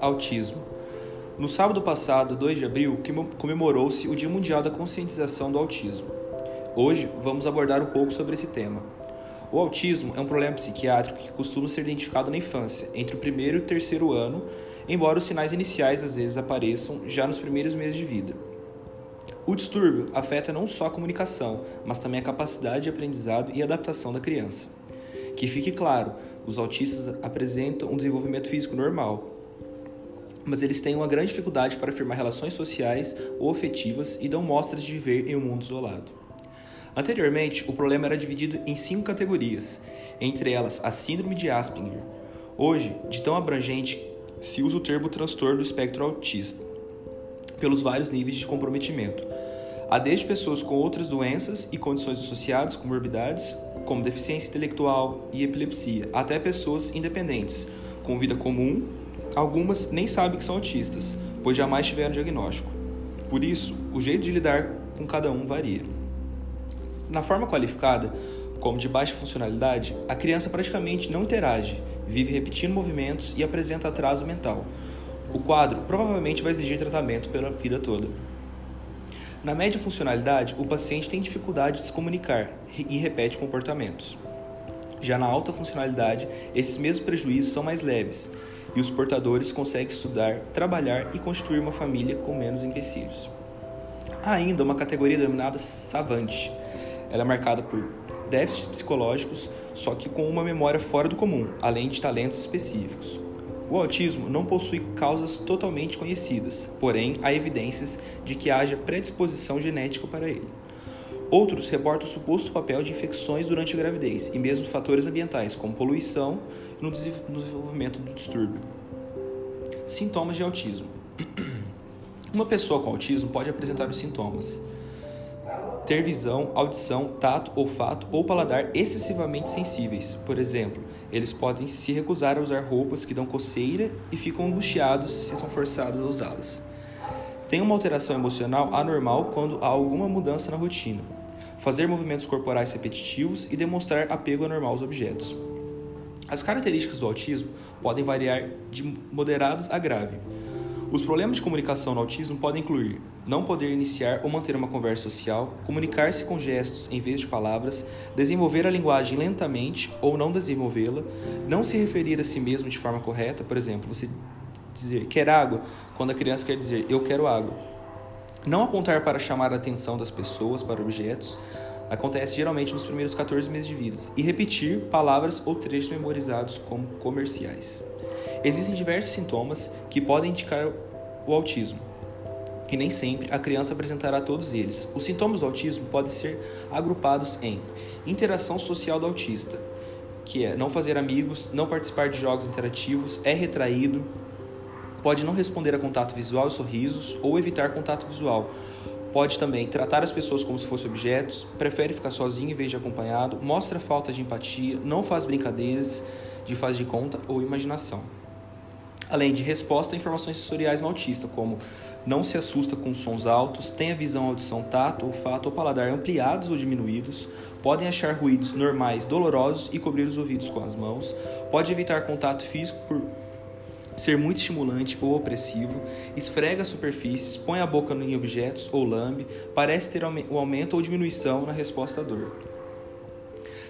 Autismo. No sábado passado, 2 de abril, comemorou-se o Dia Mundial da Conscientização do Autismo. Hoje vamos abordar um pouco sobre esse tema. O autismo é um problema psiquiátrico que costuma ser identificado na infância, entre o primeiro e o terceiro ano, embora os sinais iniciais às vezes apareçam já nos primeiros meses de vida. O distúrbio afeta não só a comunicação, mas também a capacidade de aprendizado e adaptação da criança. Que fique claro, os autistas apresentam um desenvolvimento físico normal, mas eles têm uma grande dificuldade para firmar relações sociais ou afetivas e dão mostras de viver em um mundo isolado. Anteriormente, o problema era dividido em cinco categorias, entre elas a Síndrome de Asperger. Hoje, de tão abrangente, se usa o termo transtorno do espectro autista, pelos vários níveis de comprometimento. Há desde pessoas com outras doenças e condições associadas, comorbidades, como deficiência intelectual e epilepsia, até pessoas independentes, com vida comum Algumas nem sabem que são autistas, pois jamais tiveram diagnóstico. Por isso, o jeito de lidar com cada um varia. Na forma qualificada, como de baixa funcionalidade, a criança praticamente não interage, vive repetindo movimentos e apresenta atraso mental. O quadro provavelmente vai exigir tratamento pela vida toda. Na média funcionalidade, o paciente tem dificuldade de se comunicar e repete comportamentos. Já na alta funcionalidade, esses mesmos prejuízos são mais leves e os portadores conseguem estudar, trabalhar e constituir uma família com menos empecilhos. Há ainda uma categoria denominada savante. Ela é marcada por déficits psicológicos, só que com uma memória fora do comum, além de talentos específicos. O autismo não possui causas totalmente conhecidas, porém há evidências de que haja predisposição genética para ele. Outros reportam o suposto papel de infecções durante a gravidez e mesmo fatores ambientais, como poluição, no desenvolvimento do distúrbio. Sintomas de autismo: Uma pessoa com autismo pode apresentar os sintomas: ter visão, audição, tato, olfato ou paladar excessivamente sensíveis. Por exemplo, eles podem se recusar a usar roupas que dão coceira e ficam angustiados se são forçados a usá-las. Tem uma alteração emocional anormal quando há alguma mudança na rotina fazer movimentos corporais repetitivos e demonstrar apego anormal aos objetos. As características do autismo podem variar de moderadas a grave. Os problemas de comunicação no autismo podem incluir não poder iniciar ou manter uma conversa social, comunicar-se com gestos em vez de palavras, desenvolver a linguagem lentamente ou não desenvolvê-la, não se referir a si mesmo de forma correta, por exemplo, você dizer quer água quando a criança quer dizer eu quero água. Não apontar para chamar a atenção das pessoas para objetos acontece geralmente nos primeiros 14 meses de vida e repetir palavras ou trechos memorizados como comerciais. Existem diversos sintomas que podem indicar o autismo. E nem sempre a criança apresentará todos eles. Os sintomas do autismo podem ser agrupados em interação social do autista, que é não fazer amigos, não participar de jogos interativos, é retraído, Pode não responder a contato visual e sorrisos ou evitar contato visual. Pode também tratar as pessoas como se fossem objetos, prefere ficar sozinho em vez de acompanhado, mostra falta de empatia, não faz brincadeiras de faz de conta ou imaginação. Além de resposta a informações sensoriais no autista, como não se assusta com sons altos, tem a visão, audição, tato, olfato ou paladar ampliados ou diminuídos, podem achar ruídos normais dolorosos e cobrir os ouvidos com as mãos, pode evitar contato físico por ser muito estimulante ou opressivo, esfrega superfícies, põe a boca em objetos ou lambe, parece ter o aumento ou diminuição na resposta à dor.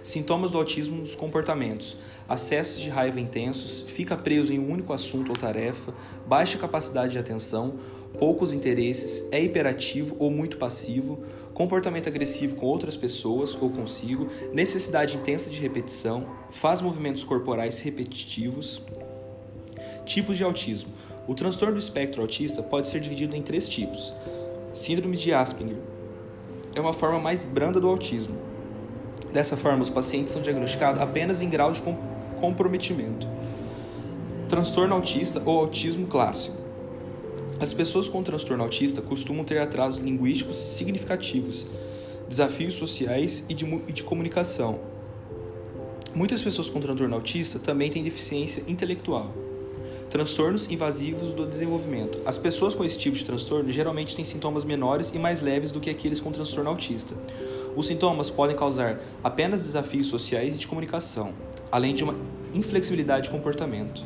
Sintomas do autismo nos comportamentos: acessos de raiva intensos, fica preso em um único assunto ou tarefa, baixa capacidade de atenção, poucos interesses, é hiperativo ou muito passivo, comportamento agressivo com outras pessoas ou consigo, necessidade intensa de repetição, faz movimentos corporais repetitivos, Tipos de autismo. O transtorno do espectro autista pode ser dividido em três tipos. Síndrome de Asperger é uma forma mais branda do autismo. Dessa forma, os pacientes são diagnosticados apenas em grau de comprometimento. Transtorno autista ou autismo clássico. As pessoas com transtorno autista costumam ter atrasos linguísticos significativos, desafios sociais e de, e de comunicação. Muitas pessoas com transtorno autista também têm deficiência intelectual. Transtornos invasivos do desenvolvimento. As pessoas com esse tipo de transtorno geralmente têm sintomas menores e mais leves do que aqueles com transtorno autista. Os sintomas podem causar apenas desafios sociais e de comunicação, além de uma inflexibilidade de comportamento.